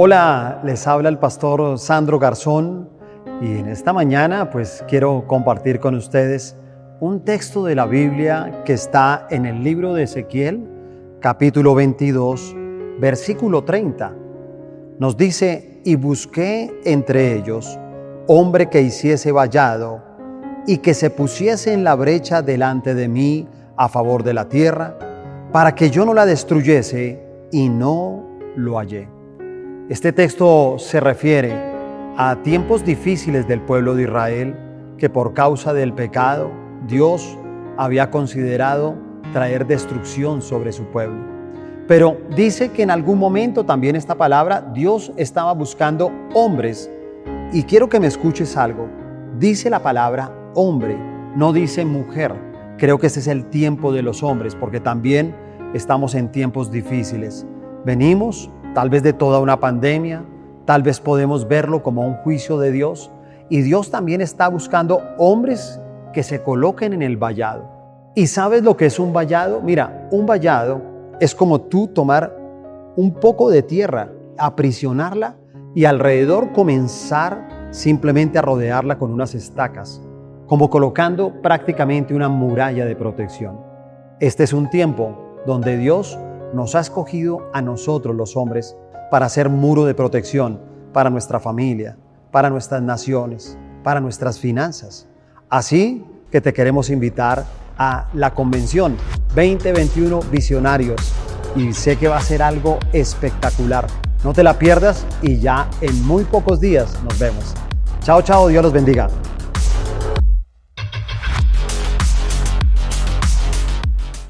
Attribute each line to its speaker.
Speaker 1: Hola, les habla el pastor Sandro Garzón y en esta mañana pues quiero compartir con ustedes un texto de la Biblia que está en el libro de Ezequiel, capítulo 22, versículo 30. Nos dice, y busqué entre ellos hombre que hiciese vallado y que se pusiese en la brecha delante de mí a favor de la tierra, para que yo no la destruyese, y no lo hallé. Este texto se refiere a tiempos difíciles del pueblo de Israel que por causa del pecado Dios había considerado traer destrucción sobre su pueblo. Pero dice que en algún momento también esta palabra Dios estaba buscando hombres. Y quiero que me escuches algo. Dice la palabra hombre, no dice mujer. Creo que ese es el tiempo de los hombres porque también estamos en tiempos difíciles. Venimos tal vez de toda una pandemia, tal vez podemos verlo como un juicio de Dios. Y Dios también está buscando hombres que se coloquen en el vallado. ¿Y sabes lo que es un vallado? Mira, un vallado es como tú tomar un poco de tierra, aprisionarla y alrededor comenzar simplemente a rodearla con unas estacas, como colocando prácticamente una muralla de protección. Este es un tiempo donde Dios nos ha escogido a nosotros los hombres para ser muro de protección para nuestra familia, para nuestras naciones, para nuestras finanzas. Así que te queremos invitar a la convención 2021 Visionarios y sé que va a ser algo espectacular. No te la pierdas y ya en muy pocos días nos vemos. Chao, chao, Dios los bendiga.